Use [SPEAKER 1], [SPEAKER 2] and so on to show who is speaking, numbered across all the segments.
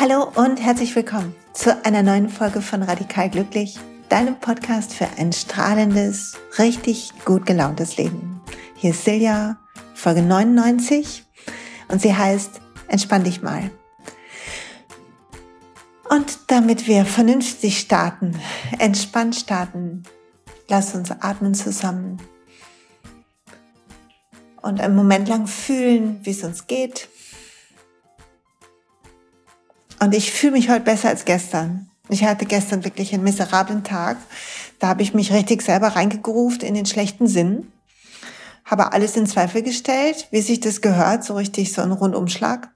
[SPEAKER 1] Hallo und herzlich willkommen zu einer neuen Folge von Radikal Glücklich, deinem Podcast für ein strahlendes, richtig gut gelauntes Leben. Hier ist Silja, Folge 99 und sie heißt Entspann dich mal. Und damit wir vernünftig starten, entspannt starten, lass uns atmen zusammen und einen Moment lang fühlen, wie es uns geht. Und ich fühle mich heute besser als gestern. Ich hatte gestern wirklich einen miserablen Tag. Da habe ich mich richtig selber reingegruft in den schlechten Sinn. Habe alles in Zweifel gestellt, wie sich das gehört, so richtig so ein Rundumschlag.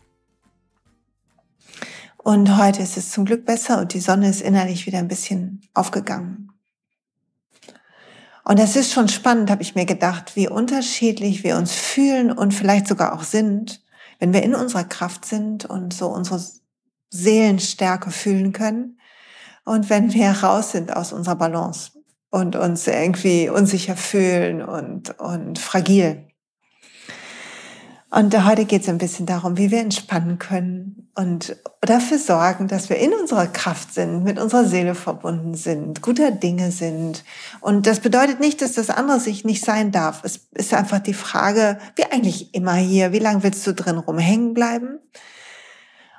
[SPEAKER 1] Und heute ist es zum Glück besser und die Sonne ist innerlich wieder ein bisschen aufgegangen. Und das ist schon spannend, habe ich mir gedacht, wie unterschiedlich wir uns fühlen und vielleicht sogar auch sind, wenn wir in unserer Kraft sind und so unsere Seelenstärke fühlen können und wenn wir raus sind aus unserer Balance und uns irgendwie unsicher fühlen und, und fragil. Und heute geht es ein bisschen darum, wie wir entspannen können und dafür sorgen, dass wir in unserer Kraft sind, mit unserer Seele verbunden sind, guter Dinge sind. Und das bedeutet nicht, dass das andere sich nicht sein darf. Es ist einfach die Frage, wie eigentlich immer hier, wie lange willst du drin rumhängen bleiben?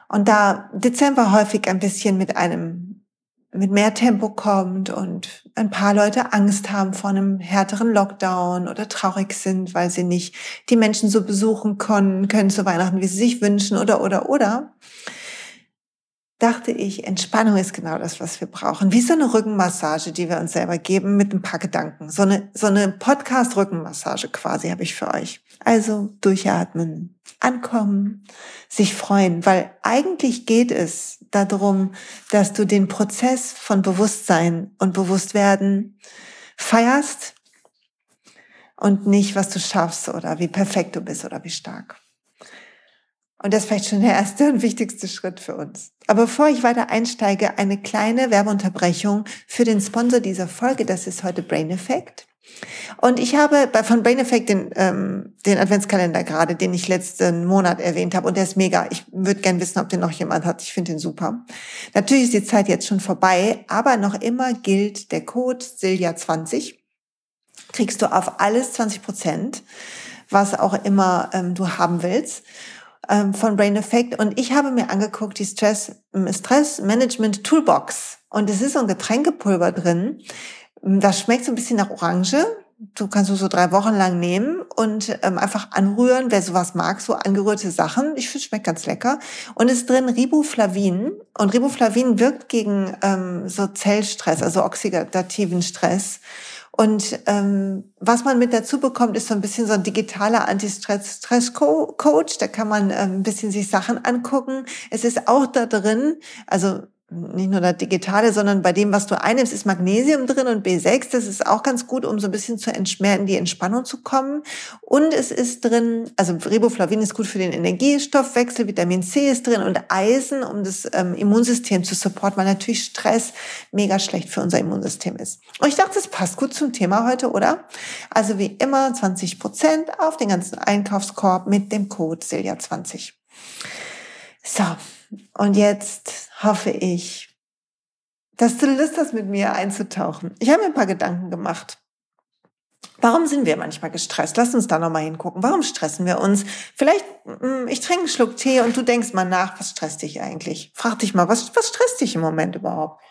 [SPEAKER 1] Und da Dezember häufig ein bisschen mit einem mit mehr Tempo kommt und ein paar Leute Angst haben vor einem härteren Lockdown oder traurig sind, weil sie nicht die Menschen so besuchen können, können zu Weihnachten, wie sie sich wünschen oder, oder, oder, dachte ich, Entspannung ist genau das, was wir brauchen. Wie so eine Rückenmassage, die wir uns selber geben mit ein paar Gedanken. So eine, so eine Podcast-Rückenmassage quasi habe ich für euch. Also durchatmen, ankommen, sich freuen, weil eigentlich geht es darum, dass du den Prozess von Bewusstsein und Bewusstwerden feierst und nicht, was du schaffst oder wie perfekt du bist oder wie stark. Und das ist vielleicht schon der erste und wichtigste Schritt für uns. Aber bevor ich weiter einsteige, eine kleine Werbeunterbrechung für den Sponsor dieser Folge. Das ist heute Brain Effect. Und ich habe bei, von Brain Effect den, ähm, den Adventskalender gerade, den ich letzten Monat erwähnt habe. Und der ist mega. Ich würde gern wissen, ob den noch jemand hat. Ich finde den super. Natürlich ist die Zeit jetzt schon vorbei, aber noch immer gilt der Code Silja20. Kriegst du auf alles 20 Prozent, was auch immer ähm, du haben willst ähm, von Brain Effect. Und ich habe mir angeguckt, die Stress, Stress Management Toolbox. Und es ist so ein Getränkepulver drin das schmeckt so ein bisschen nach Orange. Du kannst du so drei Wochen lang nehmen und ähm, einfach anrühren, wer sowas mag, so angerührte Sachen. Ich finde, schmeckt ganz lecker. Und es ist drin Riboflavin. Und Riboflavin wirkt gegen ähm, so Zellstress, also oxidativen Stress. Und ähm, was man mit dazu bekommt, ist so ein bisschen so ein digitaler Anti-Stress-Coach. Da kann man ähm, ein bisschen sich Sachen angucken. Es ist auch da drin, also nicht nur das Digitale, sondern bei dem, was du einnimmst, ist Magnesium drin und B6. Das ist auch ganz gut, um so ein bisschen zu entschmerzen, die Entspannung zu kommen. Und es ist drin, also Riboflavin ist gut für den Energiestoffwechsel, Vitamin C ist drin und Eisen, um das ähm, Immunsystem zu supporten, weil natürlich Stress mega schlecht für unser Immunsystem ist. Und ich dachte, das passt gut zum Thema heute, oder? Also wie immer 20 Prozent auf den ganzen Einkaufskorb mit dem Code Silja20. So, und jetzt hoffe ich, dass du Lust hast, mit mir einzutauchen. Ich habe mir ein paar Gedanken gemacht. Warum sind wir manchmal gestresst? Lass uns da nochmal hingucken. Warum stressen wir uns? Vielleicht, mm, ich trinke einen Schluck Tee und du denkst mal nach, was stresst dich eigentlich? Frag dich mal, was, was stresst dich im Moment überhaupt?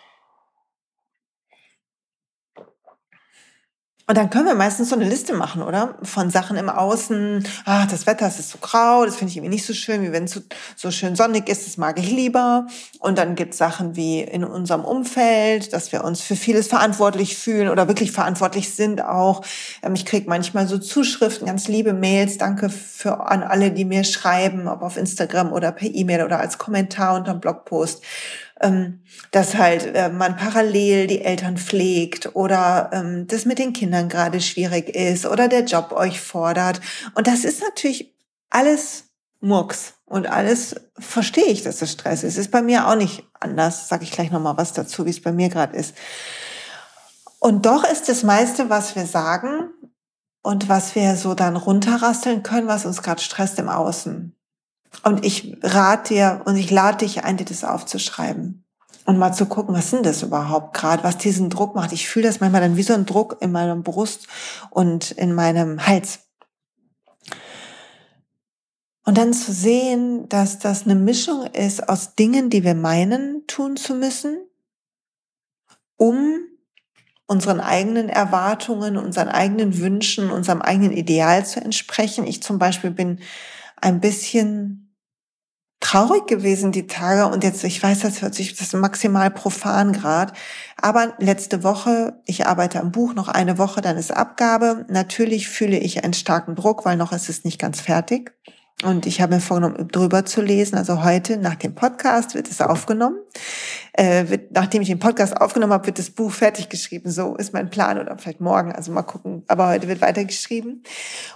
[SPEAKER 1] Und dann können wir meistens so eine Liste machen, oder? Von Sachen im Außen. Ah, das Wetter ist so grau, das finde ich irgendwie nicht so schön, wie wenn es so, so schön sonnig ist, das mag ich lieber. Und dann gibt es Sachen wie in unserem Umfeld, dass wir uns für vieles verantwortlich fühlen oder wirklich verantwortlich sind auch. Ähm, ich kriege manchmal so Zuschriften, ganz liebe Mails. Danke für an alle, die mir schreiben, ob auf Instagram oder per E-Mail oder als Kommentar unter dem Blogpost dass halt äh, man parallel die Eltern pflegt oder ähm, das mit den Kindern gerade schwierig ist oder der Job euch fordert. Und das ist natürlich alles Murks und alles verstehe ich, dass es Stress ist. Ist bei mir auch nicht anders. Sage ich gleich noch mal was dazu, wie es bei mir gerade ist. Und doch ist das meiste, was wir sagen und was wir so dann runterrasteln können, was uns gerade stresst im Außen. Und ich rate dir und ich lade dich ein, dir das aufzuschreiben und mal zu gucken, was sind das überhaupt gerade, was diesen Druck macht. Ich fühle das manchmal dann wie so ein Druck in meiner Brust und in meinem Hals. Und dann zu sehen, dass das eine Mischung ist aus Dingen, die wir meinen tun zu müssen, um unseren eigenen Erwartungen, unseren eigenen Wünschen, unserem eigenen Ideal zu entsprechen. Ich zum Beispiel bin ein bisschen traurig gewesen die Tage und jetzt, ich weiß, das hört sich, das ist maximal profan grad, aber letzte Woche, ich arbeite am Buch noch eine Woche, dann ist Abgabe. Natürlich fühle ich einen starken Druck, weil noch ist es nicht ganz fertig. Und ich habe mir vorgenommen, drüber zu lesen. Also heute nach dem Podcast wird es aufgenommen. Äh, wird, nachdem ich den Podcast aufgenommen habe, wird das Buch fertig geschrieben. So ist mein Plan oder vielleicht morgen. Also mal gucken. Aber heute wird weitergeschrieben.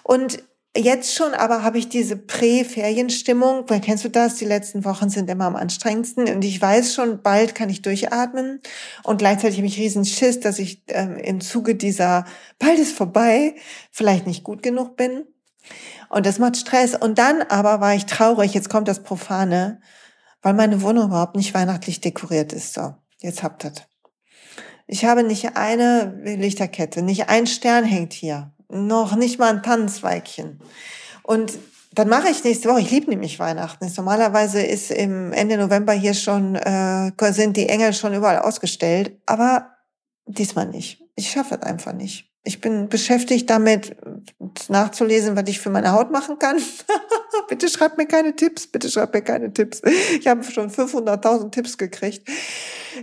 [SPEAKER 1] Und Jetzt schon aber habe ich diese Prä-Ferienstimmung, weil kennst du das? Die letzten Wochen sind immer am anstrengendsten und ich weiß schon, bald kann ich durchatmen und gleichzeitig habe ich riesen Schiss, dass ich ähm, im Zuge dieser bald ist vorbei vielleicht nicht gut genug bin und das macht Stress und dann aber war ich traurig, jetzt kommt das Profane, weil meine Wohnung überhaupt nicht weihnachtlich dekoriert ist. So, jetzt habt ihr Ich habe nicht eine Lichterkette, nicht ein Stern hängt hier noch nicht mal ein Tannenzweigchen. Und dann mache ich nächste Woche. Ich liebe nämlich Weihnachten. Normalerweise ist im Ende November hier schon äh, sind die Engel schon überall ausgestellt, aber diesmal nicht. Ich schaffe das einfach nicht. Ich bin beschäftigt damit, nachzulesen, was ich für meine Haut machen kann. bitte schreibt mir keine Tipps, bitte schreibt mir keine Tipps. Ich habe schon 500.000 Tipps gekriegt.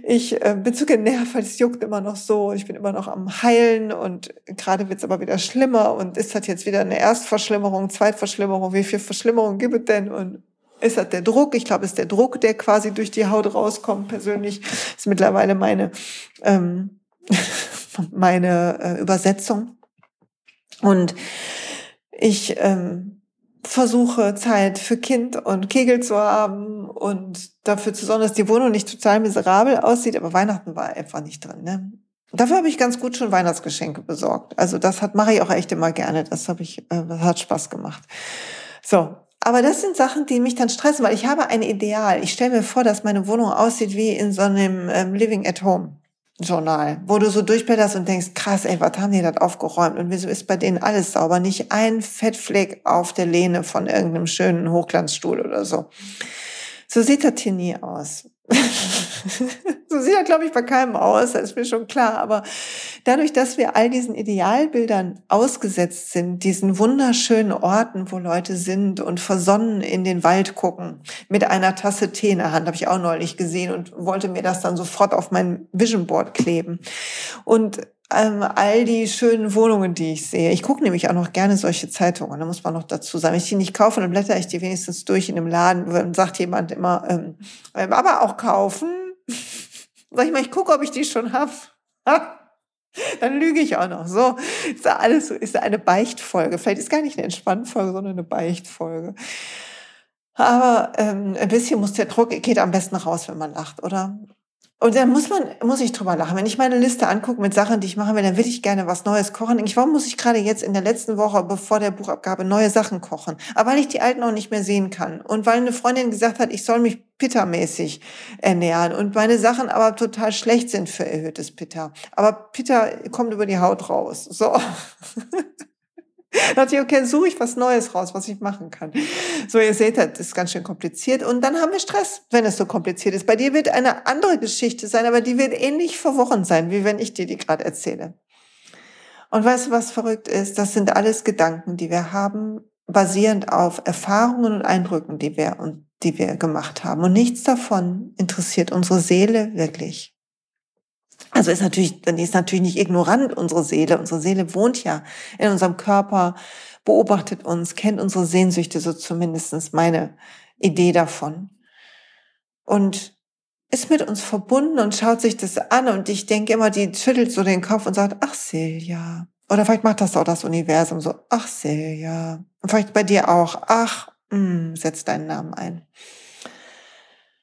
[SPEAKER 1] Ich äh, bin zu genervt, weil es juckt immer noch so. Ich bin immer noch am Heilen und gerade wird es aber wieder schlimmer. Und ist das jetzt wieder eine Erstverschlimmerung, Zweitverschlimmerung? Wie viel Verschlimmerung gibt es denn? Und ist das der Druck? Ich glaube, es ist der Druck, der quasi durch die Haut rauskommt. Persönlich ist mittlerweile meine ähm, meine äh, Übersetzung. Und ich ähm, versuche Zeit für Kind und Kegel zu haben und dafür zu sorgen, dass die Wohnung nicht total miserabel aussieht, aber Weihnachten war einfach nicht drin. Ne? Dafür habe ich ganz gut schon Weihnachtsgeschenke besorgt. Also das hat mache ich auch echt immer gerne. Das habe ich, äh, das hat Spaß gemacht. So, aber das sind Sachen, die mich dann stressen, weil ich habe ein Ideal. Ich stelle mir vor, dass meine Wohnung aussieht wie in so einem ähm, Living at Home. Journal, wo du so durchblätterst und denkst, krass, ey, was haben die das aufgeräumt und wieso ist bei denen alles sauber? Nicht ein Fettfleck auf der Lehne von irgendeinem schönen Hochglanzstuhl oder so. So sieht das hier nie aus. so sieht er, glaube ich, bei keinem aus, das ist mir schon klar. Aber dadurch, dass wir all diesen Idealbildern ausgesetzt sind, diesen wunderschönen Orten, wo Leute sind und versonnen in den Wald gucken, mit einer Tasse Tee in der Hand, habe ich auch neulich gesehen und wollte mir das dann sofort auf mein Vision Board kleben. Und ähm, all die schönen Wohnungen, die ich sehe. Ich gucke nämlich auch noch gerne solche Zeitungen, da muss man noch dazu sagen. Wenn ich die nicht kaufe, dann blätter ich die wenigstens durch in einem Laden. Dann sagt jemand immer, ähm, ähm aber auch kaufen. Sag ich mal, ich gucke, ob ich die schon habe. Dann lüge ich auch noch. So, ist da alles so, ist da eine Beichtfolge. Vielleicht ist gar nicht eine Entspannfolge, sondern eine Beichtfolge. Aber ähm, ein bisschen muss der Druck, geht am besten raus, wenn man lacht, oder? Und dann muss man, muss ich drüber lachen. Wenn ich meine Liste angucke mit Sachen, die ich machen will, dann will ich gerne was Neues kochen. Ich, warum muss ich gerade jetzt in der letzten Woche, bevor der Buchabgabe, neue Sachen kochen? Aber weil ich die alten auch nicht mehr sehen kann. Und weil eine Freundin gesagt hat, ich soll mich pittermäßig ernähren. Und meine Sachen aber total schlecht sind für erhöhtes Pitter. Aber Pitter kommt über die Haut raus. So. Dann dachte ich, okay, suche ich was Neues raus, was ich machen kann. So, ihr seht, das ist ganz schön kompliziert. Und dann haben wir Stress, wenn es so kompliziert ist. Bei dir wird eine andere Geschichte sein, aber die wird ähnlich verworren sein, wie wenn ich dir die gerade erzähle. Und weißt du, was verrückt ist? Das sind alles Gedanken, die wir haben, basierend auf Erfahrungen und Eindrücken, die wir, die wir gemacht haben. Und nichts davon interessiert unsere Seele wirklich. Also ist natürlich, dann ist natürlich nicht ignorant unsere Seele. Unsere Seele wohnt ja in unserem Körper, beobachtet uns, kennt unsere Sehnsüchte, so zumindestens meine Idee davon. Und ist mit uns verbunden und schaut sich das an und ich denke immer, die schüttelt so den Kopf und sagt, ach Silja. Oder vielleicht macht das auch das Universum so, ach Silja. Und vielleicht bei dir auch, ach, mh, hm, setz deinen Namen ein.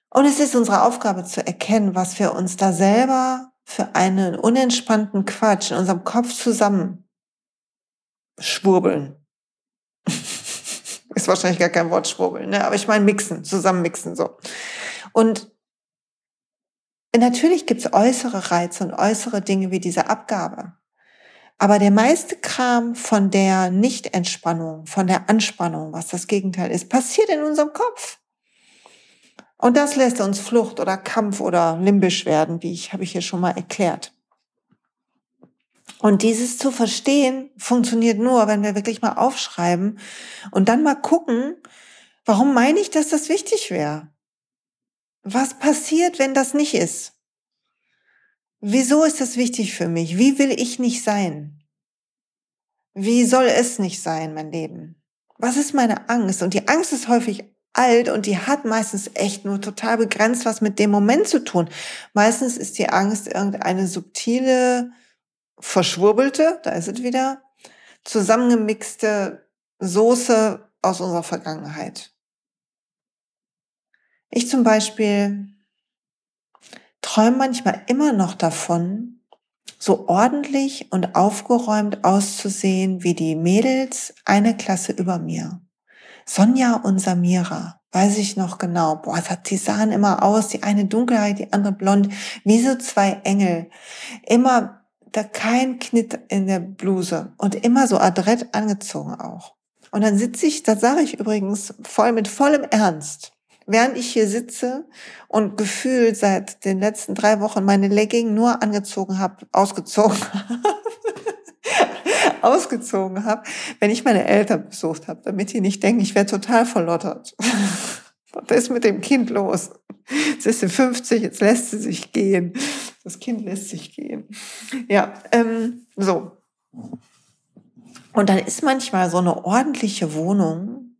[SPEAKER 1] Und es ist unsere Aufgabe zu erkennen, was wir uns da selber für einen unentspannten Quatsch in unserem Kopf zusammen schwurbeln. ist wahrscheinlich gar kein Wort schwurbeln, ne? aber ich meine mixen, zusammen mixen so. Und natürlich gibt es äußere Reize und äußere Dinge wie diese Abgabe. Aber der meiste Kram von der Nicht-Entspannung, von der Anspannung, was das Gegenteil ist, passiert in unserem Kopf. Und das lässt uns Flucht oder Kampf oder limbisch werden, wie ich habe ich hier schon mal erklärt. Und dieses zu verstehen funktioniert nur, wenn wir wirklich mal aufschreiben und dann mal gucken, warum meine ich, dass das wichtig wäre? Was passiert, wenn das nicht ist? Wieso ist das wichtig für mich? Wie will ich nicht sein? Wie soll es nicht sein, mein Leben? Was ist meine Angst? Und die Angst ist häufig alt und die hat meistens echt nur total begrenzt was mit dem Moment zu tun. Meistens ist die Angst irgendeine subtile, verschwurbelte, da ist es wieder, zusammengemixte Soße aus unserer Vergangenheit. Ich zum Beispiel träume manchmal immer noch davon, so ordentlich und aufgeräumt auszusehen wie die Mädels eine Klasse über mir. Sonja und Samira, weiß ich noch genau. Boah, die sahen immer aus, die eine dunkelhaarig, die andere blond, wie so zwei Engel. Immer da kein Knitt in der Bluse und immer so adrett angezogen auch. Und dann sitze ich, das sage ich übrigens voll mit vollem Ernst, während ich hier sitze und gefühlt seit den letzten drei Wochen meine Legging nur angezogen habe, ausgezogen ausgezogen habe, wenn ich meine Eltern besucht habe, damit die nicht denken, ich wäre total verlottert. Was ist mit dem Kind los? Jetzt ist sie 50, jetzt lässt sie sich gehen. Das Kind lässt sich gehen. Ja, ähm, so. Und dann ist manchmal so eine ordentliche Wohnung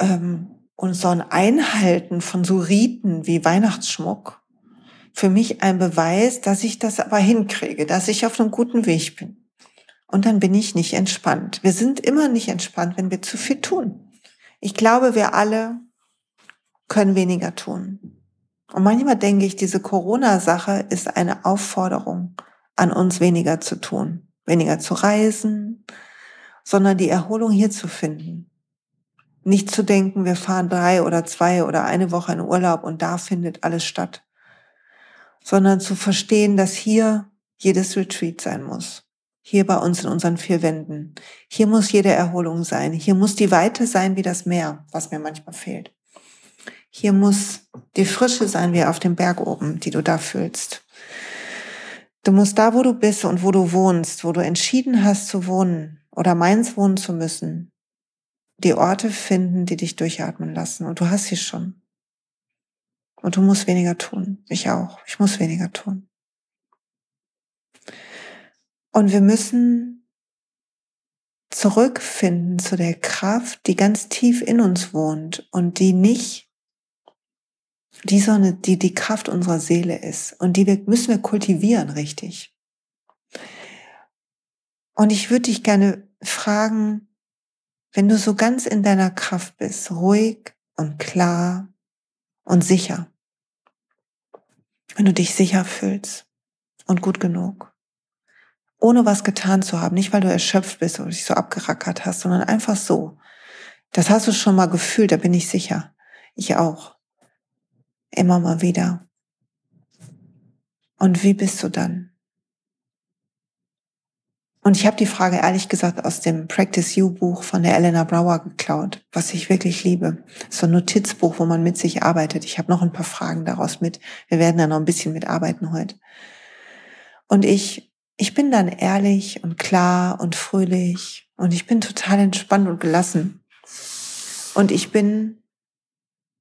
[SPEAKER 1] ähm, und so ein Einhalten von so Riten wie Weihnachtsschmuck für mich ein Beweis, dass ich das aber hinkriege, dass ich auf einem guten Weg bin. Und dann bin ich nicht entspannt. Wir sind immer nicht entspannt, wenn wir zu viel tun. Ich glaube, wir alle können weniger tun. Und manchmal denke ich, diese Corona-Sache ist eine Aufforderung an uns, weniger zu tun, weniger zu reisen, sondern die Erholung hier zu finden. Nicht zu denken, wir fahren drei oder zwei oder eine Woche in Urlaub und da findet alles statt, sondern zu verstehen, dass hier jedes Retreat sein muss hier bei uns in unseren vier Wänden. Hier muss jede Erholung sein. Hier muss die Weite sein wie das Meer, was mir manchmal fehlt. Hier muss die Frische sein wie auf dem Berg oben, die du da fühlst. Du musst da, wo du bist und wo du wohnst, wo du entschieden hast zu wohnen oder meins wohnen zu müssen, die Orte finden, die dich durchatmen lassen. Und du hast sie schon. Und du musst weniger tun. Ich auch. Ich muss weniger tun. Und wir müssen zurückfinden zu der Kraft, die ganz tief in uns wohnt und die nicht die Sonne, die die Kraft unserer Seele ist. Und die wir, müssen wir kultivieren, richtig. Und ich würde dich gerne fragen, wenn du so ganz in deiner Kraft bist, ruhig und klar und sicher, wenn du dich sicher fühlst und gut genug, ohne was getan zu haben. Nicht, weil du erschöpft bist oder dich so abgerackert hast, sondern einfach so. Das hast du schon mal gefühlt, da bin ich sicher. Ich auch. Immer mal wieder. Und wie bist du dann? Und ich habe die Frage ehrlich gesagt aus dem Practice You Buch von der Elena Brower geklaut, was ich wirklich liebe. So ein Notizbuch, wo man mit sich arbeitet. Ich habe noch ein paar Fragen daraus mit. Wir werden da noch ein bisschen mitarbeiten heute. Und ich ich bin dann ehrlich und klar und fröhlich und ich bin total entspannt und gelassen. Und ich bin,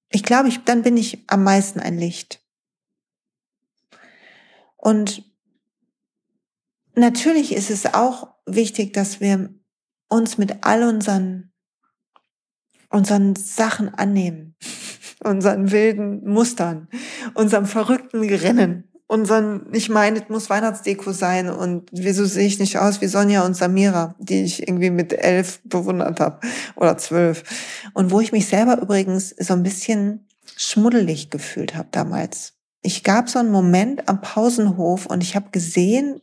[SPEAKER 1] ich glaube, ich, dann bin ich am meisten ein Licht. Und natürlich ist es auch wichtig, dass wir uns mit all unseren, unseren Sachen annehmen, unseren wilden Mustern, unserem verrückten Rennen, unseren, ich meine, es muss Weihnachtsdeko sein und wieso sehe ich nicht aus wie Sonja und Samira, die ich irgendwie mit elf bewundert habe oder zwölf. Und wo ich mich selber übrigens so ein bisschen schmuddelig gefühlt habe damals. Ich gab so einen Moment am Pausenhof und ich habe gesehen,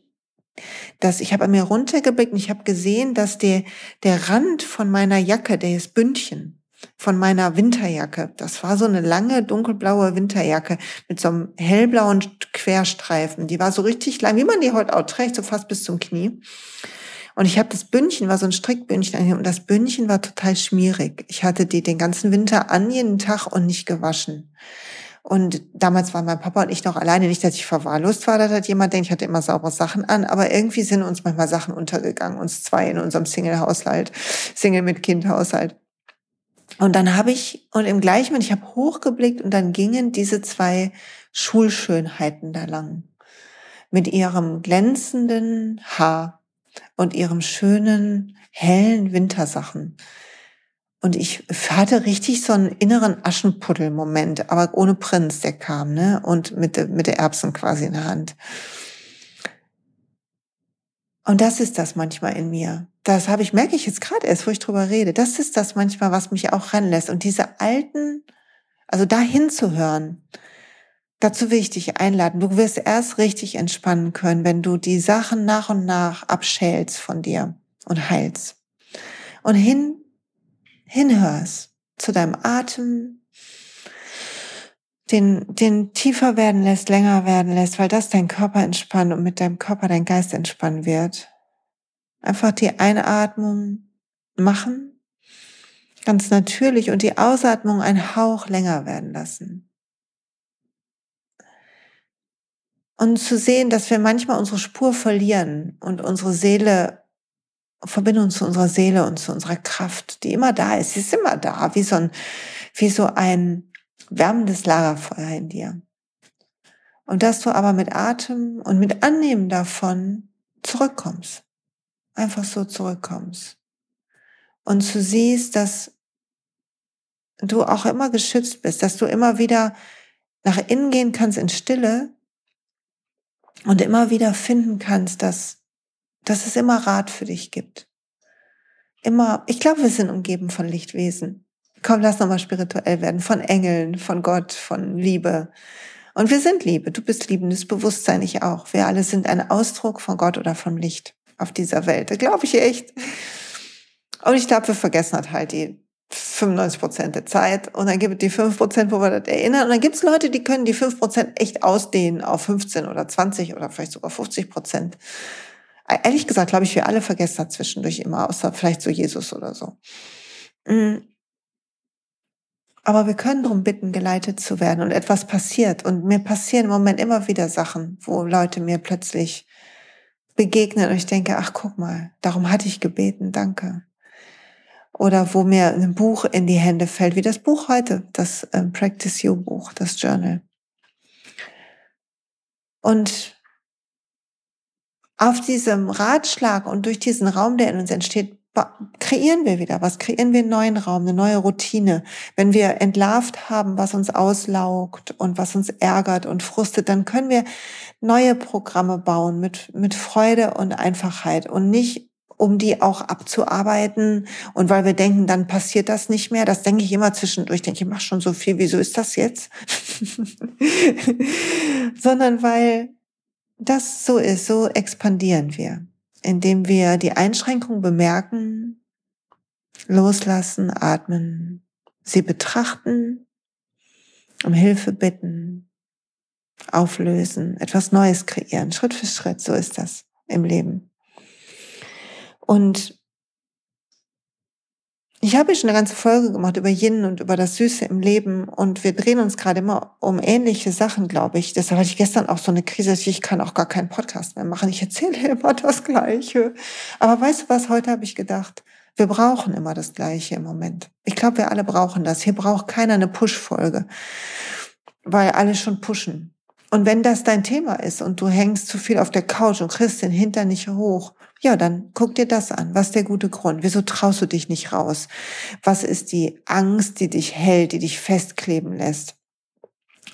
[SPEAKER 1] dass ich habe an mir runtergeblickt und ich habe gesehen, dass der, der Rand von meiner Jacke, der ist Bündchen von meiner Winterjacke, das war so eine lange dunkelblaue Winterjacke mit so einem hellblauen Querstreifen. Die war so richtig lang, wie man die heute auch trägt, so fast bis zum Knie. Und ich habe das Bündchen, war so ein Strickbündchen und das Bündchen war total schmierig. Ich hatte die den ganzen Winter an jeden Tag und nicht gewaschen. Und damals waren mein Papa und ich noch alleine. Nicht, dass ich verwahrlost war, dass hat jemand denkt, ich hatte immer saubere Sachen an, aber irgendwie sind uns manchmal Sachen untergegangen, uns zwei in unserem Single-Haushalt, Single mit Kind-Haushalt. Und dann habe ich, und im gleichen Moment, ich habe hochgeblickt und dann gingen diese zwei Schulschönheiten da lang. Mit ihrem glänzenden Haar und ihrem schönen, hellen Wintersachen. Und ich hatte richtig so einen inneren Aschenputtel-Moment, aber ohne Prinz, der kam, ne? Und mit, mit der Erbsen quasi in der Hand. Und das ist das manchmal in mir. Das habe ich, merke ich jetzt gerade erst, wo ich drüber rede. Das ist das manchmal, was mich auch ranlässt. Und diese alten, also da hinzuhören, Dazu will ich dich einladen. Du wirst erst richtig entspannen können, wenn du die Sachen nach und nach abschälst von dir und heilst. Und hin, hinhörst zu deinem Atem, den, den tiefer werden lässt, länger werden lässt, weil das dein Körper entspannt und mit deinem Körper dein Geist entspannen wird. Einfach die Einatmung machen, ganz natürlich, und die Ausatmung einen Hauch länger werden lassen. Und zu sehen, dass wir manchmal unsere Spur verlieren und unsere Seele, Verbindung zu unserer Seele und zu unserer Kraft, die immer da ist. Sie ist immer da, wie so ein, wie so ein wärmendes Lagerfeuer in dir. Und dass du aber mit Atem und mit Annehmen davon zurückkommst. Einfach so zurückkommst. Und du siehst, dass du auch immer geschützt bist, dass du immer wieder nach innen gehen kannst in Stille und immer wieder finden kannst, dass, dass es immer Rat für dich gibt. Immer, ich glaube, wir sind umgeben von Lichtwesen. Komm, lass nochmal spirituell werden, von Engeln, von Gott, von Liebe. Und wir sind Liebe. Du bist liebendes Bewusstsein, ich auch. Wir alle sind ein Ausdruck von Gott oder vom Licht auf dieser Welt. Das glaube ich echt. Und ich glaube, wir vergessen halt die 95 Prozent der Zeit und dann gibt es die 5 Prozent, wo wir das erinnern. Und dann gibt es Leute, die können die 5 Prozent echt ausdehnen auf 15 oder 20 oder vielleicht sogar 50 Prozent. Ehrlich gesagt, glaube ich, wir alle vergessen das zwischendurch immer, außer vielleicht so Jesus oder so. Mm. Aber wir können darum bitten, geleitet zu werden und etwas passiert. Und mir passieren im Moment immer wieder Sachen, wo Leute mir plötzlich begegnen und ich denke, ach guck mal, darum hatte ich gebeten, danke oder wo mir ein Buch in die Hände fällt, wie das Buch heute, das ähm, Practice You Buch, das Journal. Und auf diesem Ratschlag und durch diesen Raum, der in uns entsteht, kreieren wir wieder was, kreieren wir einen neuen Raum, eine neue Routine. Wenn wir entlarvt haben, was uns auslaugt und was uns ärgert und frustet, dann können wir neue Programme bauen mit, mit Freude und Einfachheit und nicht um die auch abzuarbeiten. Und weil wir denken, dann passiert das nicht mehr. Das denke ich immer zwischendurch. Ich denke, ich mache schon so viel. Wieso ist das jetzt? Sondern weil das so ist, so expandieren wir, indem wir die Einschränkung bemerken, loslassen, atmen, sie betrachten, um Hilfe bitten, auflösen, etwas Neues kreieren, Schritt für Schritt. So ist das im Leben. Und ich habe schon eine ganze Folge gemacht über Yin und über das Süße im Leben und wir drehen uns gerade immer um ähnliche Sachen, glaube ich. Deshalb hatte ich gestern auch so eine Krise, ich kann auch gar keinen Podcast mehr machen. Ich erzähle immer das Gleiche. Aber weißt du was, heute habe ich gedacht, wir brauchen immer das Gleiche im Moment. Ich glaube, wir alle brauchen das. Hier braucht keiner eine Push-Folge, weil alle schon pushen. Und wenn das dein Thema ist und du hängst zu viel auf der Couch und kriegst den Hintern nicht hoch, ja, dann guck dir das an. Was ist der gute Grund? Wieso traust du dich nicht raus? Was ist die Angst, die dich hält, die dich festkleben lässt?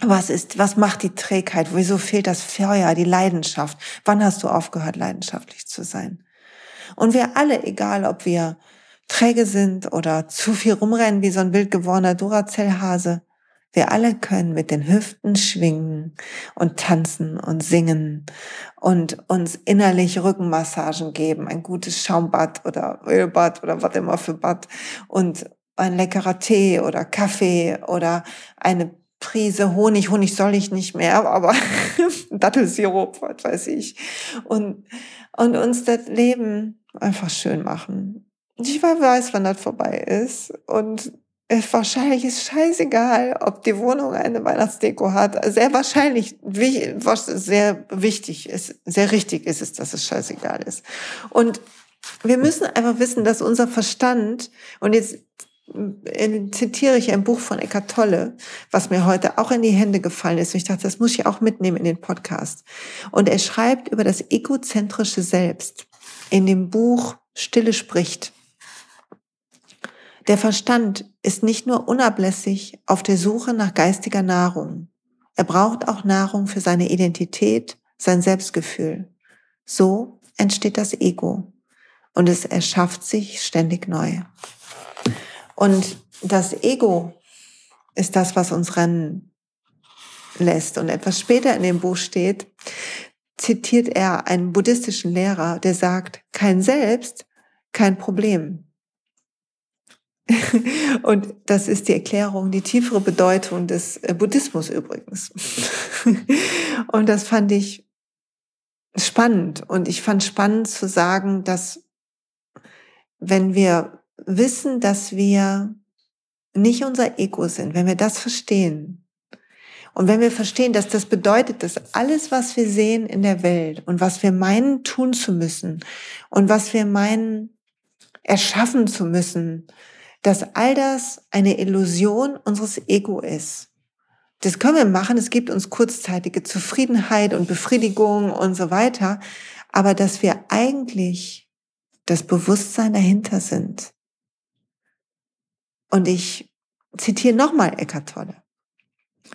[SPEAKER 1] Was ist, was macht die Trägheit? Wieso fehlt das Feuer, die Leidenschaft? Wann hast du aufgehört, leidenschaftlich zu sein? Und wir alle, egal ob wir träge sind oder zu viel rumrennen wie so ein wild gewordener Duracell-Hase, Wir alle können mit den Hüften schwingen und tanzen und singen und uns innerlich Rückenmassagen geben, ein gutes Schaumbad oder Ölbad oder was immer für Bad und ein leckerer Tee oder Kaffee oder eine Prise Honig. Honig soll ich nicht mehr, aber Dattelsirup, was weiß ich. Und, und uns das Leben einfach schön machen. Ich weiß, wann das vorbei ist. Und wahrscheinlich ist scheißegal, ob die Wohnung eine Weihnachtsdeko hat. Sehr wahrscheinlich, was sehr wichtig ist, sehr richtig ist es, dass es scheißegal ist. Und wir müssen einfach wissen, dass unser Verstand, und jetzt äh, zitiere ich ein Buch von Eckart Tolle, was mir heute auch in die Hände gefallen ist. Und ich dachte, das muss ich auch mitnehmen in den Podcast. Und er schreibt über das egozentrische Selbst in dem Buch Stille spricht. Der Verstand ist nicht nur unablässig auf der Suche nach geistiger Nahrung. Er braucht auch Nahrung für seine Identität, sein Selbstgefühl. So entsteht das Ego und es erschafft sich ständig neu. Und das Ego ist das, was uns rennen lässt. Und etwas später in dem Buch steht, zitiert er einen buddhistischen Lehrer, der sagt, kein Selbst, kein Problem. Und das ist die Erklärung, die tiefere Bedeutung des äh, Buddhismus übrigens. Und das fand ich spannend. Und ich fand spannend zu sagen, dass wenn wir wissen, dass wir nicht unser Ego sind, wenn wir das verstehen, und wenn wir verstehen, dass das bedeutet, dass alles, was wir sehen in der Welt und was wir meinen tun zu müssen und was wir meinen erschaffen zu müssen, dass all das eine Illusion unseres Ego ist. Das können wir machen, es gibt uns kurzzeitige Zufriedenheit und Befriedigung und so weiter, aber dass wir eigentlich das Bewusstsein dahinter sind. Und ich zitiere nochmal Eckart Tolle.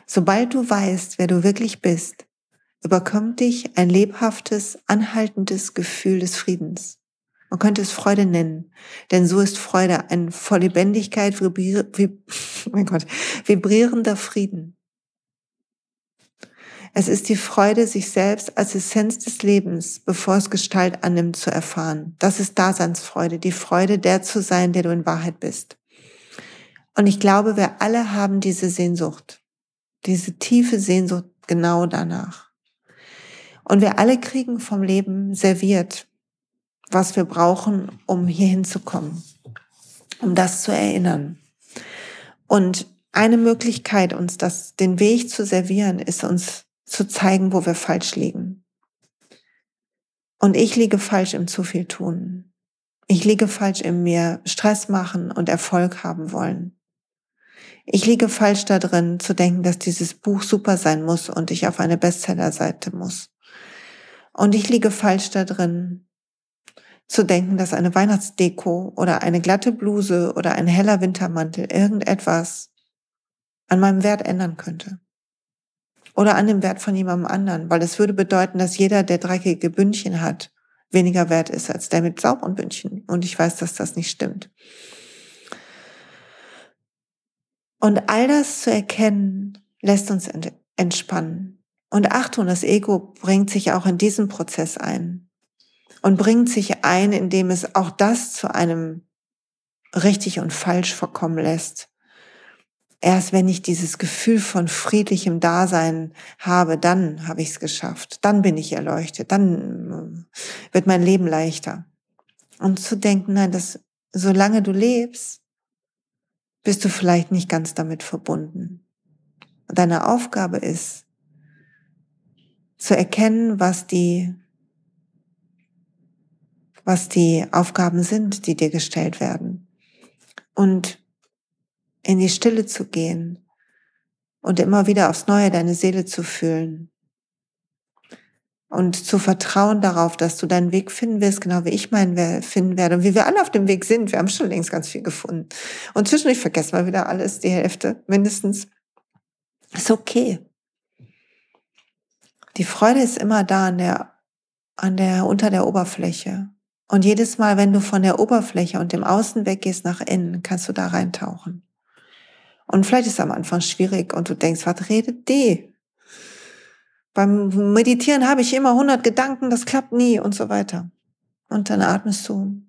[SPEAKER 1] Sobald du weißt, wer du wirklich bist, überkommt dich ein lebhaftes, anhaltendes Gefühl des Friedens. Man könnte es Freude nennen, denn so ist Freude ein vor Lebendigkeit vibrier, vib, oh Gott, vibrierender Frieden. Es ist die Freude, sich selbst als Essenz des Lebens, bevor es Gestalt annimmt, zu erfahren. Das ist Daseinsfreude, die Freude, der zu sein, der du in Wahrheit bist. Und ich glaube, wir alle haben diese Sehnsucht, diese tiefe Sehnsucht genau danach. Und wir alle kriegen vom Leben serviert, was wir brauchen, um hier hinzukommen, um das zu erinnern. Und eine Möglichkeit, uns das, den Weg zu servieren, ist uns zu zeigen, wo wir falsch liegen. Und ich liege falsch im zu viel tun. Ich liege falsch im mir Stress machen und Erfolg haben wollen. Ich liege falsch da drin, zu denken, dass dieses Buch super sein muss und ich auf eine Bestsellerseite muss. Und ich liege falsch da drin, zu denken, dass eine Weihnachtsdeko oder eine glatte Bluse oder ein heller Wintermantel irgendetwas an meinem Wert ändern könnte. Oder an dem Wert von jemandem anderen, weil es würde bedeuten, dass jeder, der dreckige Bündchen hat, weniger wert ist als der mit sauberen Bündchen. Und ich weiß, dass das nicht stimmt. Und all das zu erkennen, lässt uns entspannen. Und Achtung, das Ego bringt sich auch in diesen Prozess ein und bringt sich ein, indem es auch das zu einem richtig und falsch verkommen lässt. Erst wenn ich dieses Gefühl von friedlichem Dasein habe, dann habe ich es geschafft. Dann bin ich erleuchtet. Dann äh, wird mein Leben leichter. Und zu denken, nein, dass solange du lebst, bist du vielleicht nicht ganz damit verbunden. Deine Aufgabe ist, zu erkennen, was die was die Aufgaben sind, die dir gestellt werden. Und in die Stille zu gehen und immer wieder aufs Neue deine Seele zu fühlen. Und zu vertrauen darauf, dass du deinen Weg finden wirst, genau wie ich meinen finden werde. Und wie wir alle auf dem Weg sind. Wir haben schon längst ganz viel gefunden. Und zwischendurch vergessen wir wieder alles, die Hälfte mindestens. Ist okay. Die Freude ist immer da an der, an der, unter der Oberfläche. Und jedes Mal, wenn du von der Oberfläche und dem Außen weggehst nach innen, kannst du da reintauchen. Und vielleicht ist es am Anfang schwierig und du denkst, was redet die? Beim Meditieren habe ich immer 100 Gedanken, das klappt nie und so weiter. Und dann atmest du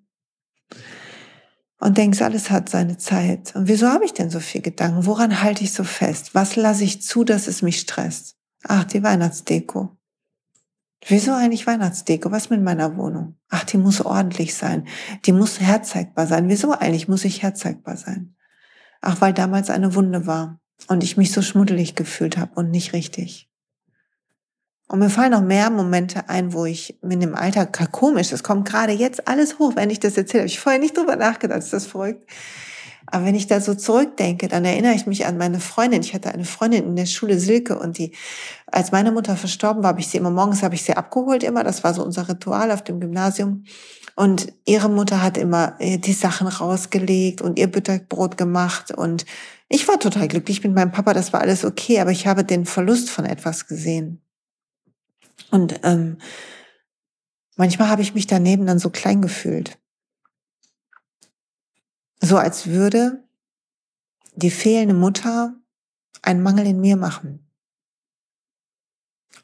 [SPEAKER 1] und denkst, alles hat seine Zeit. Und wieso habe ich denn so viel Gedanken? Woran halte ich so fest? Was lasse ich zu, dass es mich stresst? Ach, die Weihnachtsdeko. Wieso eigentlich Weihnachtsdeko? Was mit meiner Wohnung? Ach, die muss ordentlich sein. Die muss herzeigbar sein. Wieso eigentlich muss ich herzeigbar sein? Ach, weil damals eine Wunde war und ich mich so schmuddelig gefühlt habe und nicht richtig. Und mir fallen noch mehr Momente ein, wo ich mit dem Alter, komisch, das kommt gerade jetzt alles hoch, wenn ich das erzähle. Habe ich vorher nicht drüber nachgedacht, ist das verrückt. Aber wenn ich da so zurückdenke, dann erinnere ich mich an meine Freundin. Ich hatte eine Freundin in der Schule, Silke, und die, als meine Mutter verstorben war, habe ich sie immer morgens, habe ich sie abgeholt immer. Das war so unser Ritual auf dem Gymnasium. Und ihre Mutter hat immer äh, die Sachen rausgelegt und ihr Butterbrot gemacht. Und ich war total glücklich mit meinem Papa, das war alles okay, aber ich habe den Verlust von etwas gesehen. Und ähm, manchmal habe ich mich daneben dann so klein gefühlt. So als würde die fehlende Mutter einen Mangel in mir machen.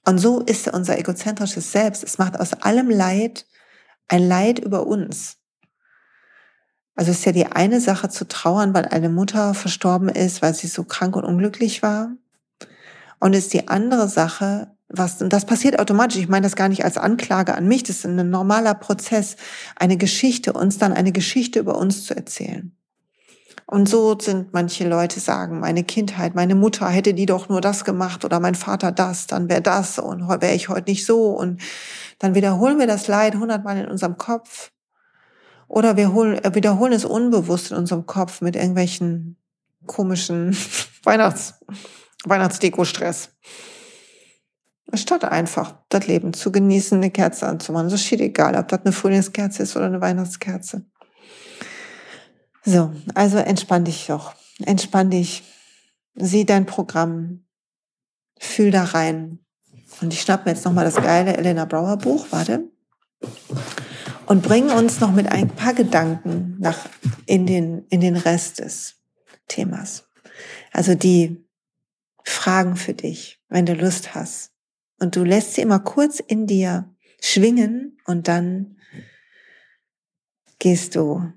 [SPEAKER 1] Und so ist unser egozentrisches Selbst. Es macht aus allem Leid ein Leid über uns. Also ist ja die eine Sache zu trauern, weil eine Mutter verstorben ist, weil sie so krank und unglücklich war. Und ist die andere Sache, was, und das passiert automatisch, ich meine das gar nicht als Anklage an mich, das ist ein normaler Prozess, eine Geschichte, uns dann eine Geschichte über uns zu erzählen. Und so sind manche Leute sagen, meine Kindheit, meine Mutter hätte die doch nur das gemacht oder mein Vater das, dann wäre das und wäre ich heute nicht so. Und dann wiederholen wir das Leid hundertmal in unserem Kopf. Oder wir holen, äh, wiederholen es unbewusst in unserem Kopf mit irgendwelchen komischen Weihnachts, Weihnachtsdeko-Stress. Statt einfach das Leben zu genießen, eine Kerze anzumachen. So steht egal, ob das eine Frühlingskerze ist oder eine Weihnachtskerze. So, also entspann dich doch. Entspann dich. Sieh dein Programm. Fühl da rein. Und ich schnapp mir jetzt nochmal das geile Elena Brauer Buch, warte. Und bring uns noch mit ein paar Gedanken nach, in den, in den Rest des Themas. Also die Fragen für dich, wenn du Lust hast. Und du lässt sie immer kurz in dir schwingen und dann gehst du,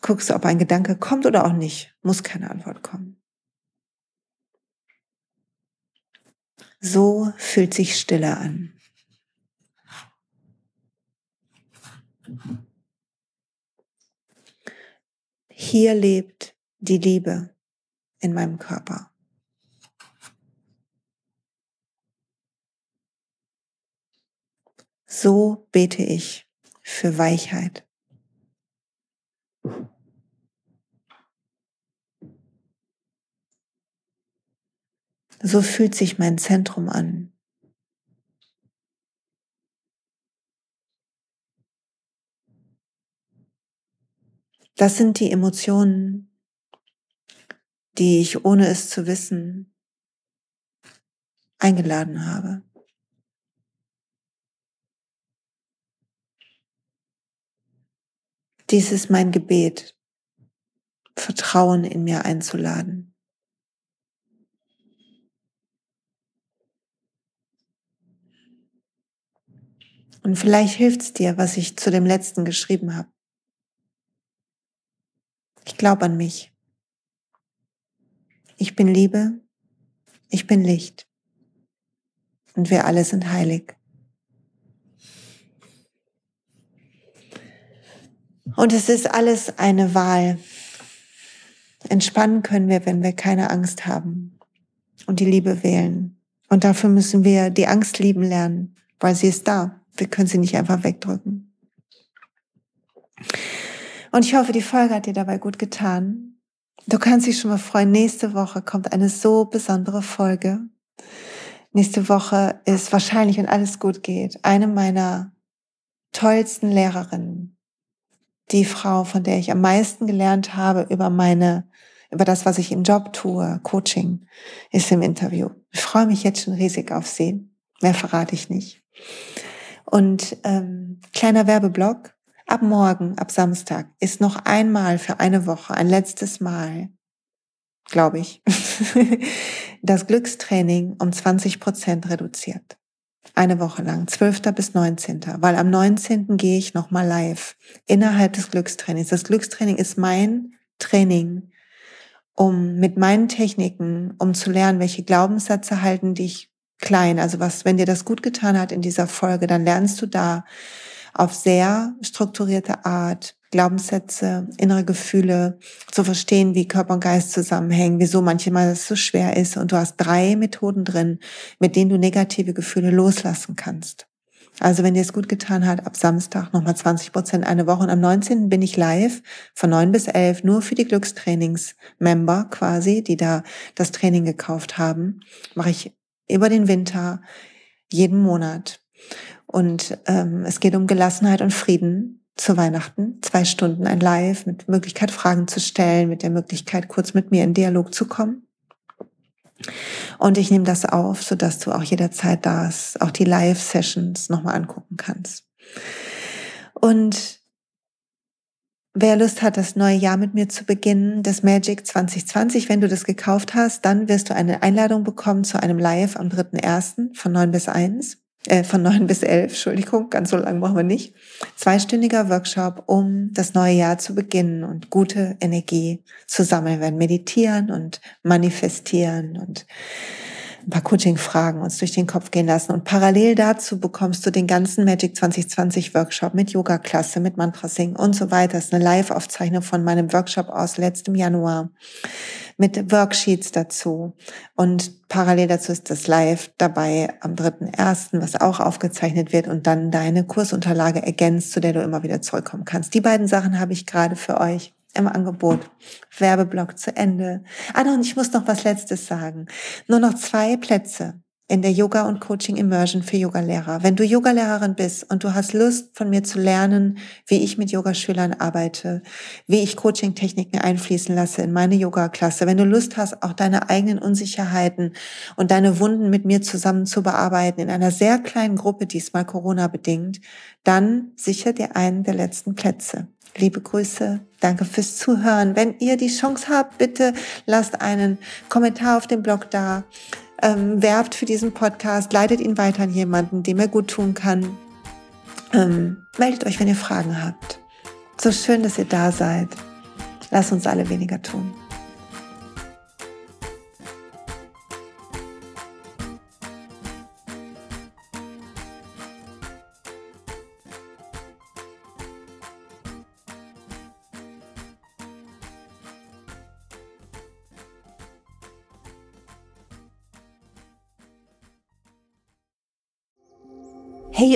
[SPEAKER 1] guckst du, ob ein Gedanke kommt oder auch nicht. Muss keine Antwort kommen. So fühlt sich Stille an. Hier lebt die Liebe in meinem Körper. So bete ich für Weichheit. So fühlt sich mein Zentrum an. Das sind die Emotionen, die ich ohne es zu wissen eingeladen habe. Dies ist mein Gebet, Vertrauen in mir einzuladen. Und vielleicht hilft es dir, was ich zu dem letzten geschrieben habe. Ich glaube an mich. Ich bin Liebe. Ich bin Licht. Und wir alle sind heilig. Und es ist alles eine Wahl. Entspannen können wir, wenn wir keine Angst haben und die Liebe wählen. Und dafür müssen wir die Angst lieben lernen, weil sie ist da. Wir können sie nicht einfach wegdrücken. Und ich hoffe, die Folge hat dir dabei gut getan. Du kannst dich schon mal freuen. Nächste Woche kommt eine so besondere Folge. Nächste Woche ist wahrscheinlich, wenn alles gut geht, eine meiner tollsten Lehrerinnen die Frau, von der ich am meisten gelernt habe über meine, über das, was ich im Job tue, Coaching, ist im Interview. Ich freue mich jetzt schon riesig auf sie. Mehr verrate ich nicht. Und ähm, kleiner Werbeblock. Ab morgen, ab Samstag, ist noch einmal für eine Woche, ein letztes Mal glaube ich, das Glückstraining um 20 Prozent reduziert. Eine Woche lang, 12. bis 19. Weil am 19. gehe ich nochmal live innerhalb des Glückstrainings. Das Glückstraining ist mein Training, um mit meinen Techniken, um zu lernen, welche Glaubenssätze halten dich klein. Also was, wenn dir das gut getan hat in dieser Folge, dann lernst du da auf sehr strukturierte Art Glaubenssätze, innere Gefühle zu verstehen, wie Körper und Geist zusammenhängen, wieso manchmal das so schwer ist. Und du hast drei Methoden drin, mit denen du negative Gefühle loslassen kannst. Also wenn dir es gut getan hat, ab Samstag nochmal 20 Prozent eine Woche. Und am 19. bin ich live von 9 bis 11 nur für die Glückstrainings-Member quasi, die da das Training gekauft haben. Mache ich über den Winter jeden Monat. Und ähm, es geht um Gelassenheit und Frieden zu Weihnachten. Zwei Stunden ein Live mit Möglichkeit, Fragen zu stellen, mit der Möglichkeit, kurz mit mir in Dialog zu kommen. Und ich nehme das auf, sodass du auch jederzeit das, auch die Live-Sessions nochmal angucken kannst. Und wer Lust hat, das neue Jahr mit mir zu beginnen, das Magic 2020, wenn du das gekauft hast, dann wirst du eine Einladung bekommen zu einem Live am 3.1. von 9 bis 1 äh, von neun bis elf, Entschuldigung, ganz so lang machen wir nicht. Zweistündiger Workshop, um das neue Jahr zu beginnen und gute Energie zu sammeln. Wir werden meditieren und manifestieren und ein paar Coaching-Fragen uns durch den Kopf gehen lassen. Und parallel dazu bekommst du den ganzen Magic 2020 Workshop mit Yoga-Klasse, mit Mantrasing und so weiter. Das ist eine Live-Aufzeichnung von meinem Workshop aus letztem Januar mit Worksheets dazu. Und parallel dazu ist das Live dabei am 3.1., was auch aufgezeichnet wird und dann deine Kursunterlage ergänzt, zu der du immer wieder zurückkommen kannst. Die beiden Sachen habe ich gerade für euch im Angebot. Werbeblock zu Ende. Ah, und ich muss noch was Letztes sagen. Nur noch zwei Plätze in der Yoga und Coaching Immersion für Yogalehrer. Wenn du Yogalehrerin bist und du hast Lust von mir zu lernen, wie ich mit Yogaschülern arbeite, wie ich Coaching-Techniken einfließen lasse in meine Yoga-Klasse, wenn du Lust hast, auch deine eigenen Unsicherheiten und deine Wunden mit mir zusammen zu bearbeiten in einer sehr kleinen Gruppe, diesmal Corona bedingt, dann sicher dir einen der letzten Plätze. Liebe Grüße, danke fürs Zuhören. Wenn ihr die Chance habt, bitte lasst einen Kommentar auf dem Blog da ähm, werbt für diesen Podcast, leitet ihn weiter an jemanden, dem er gut tun kann. Ähm, meldet euch, wenn ihr Fragen habt. So schön, dass ihr da seid. Lasst uns alle weniger tun.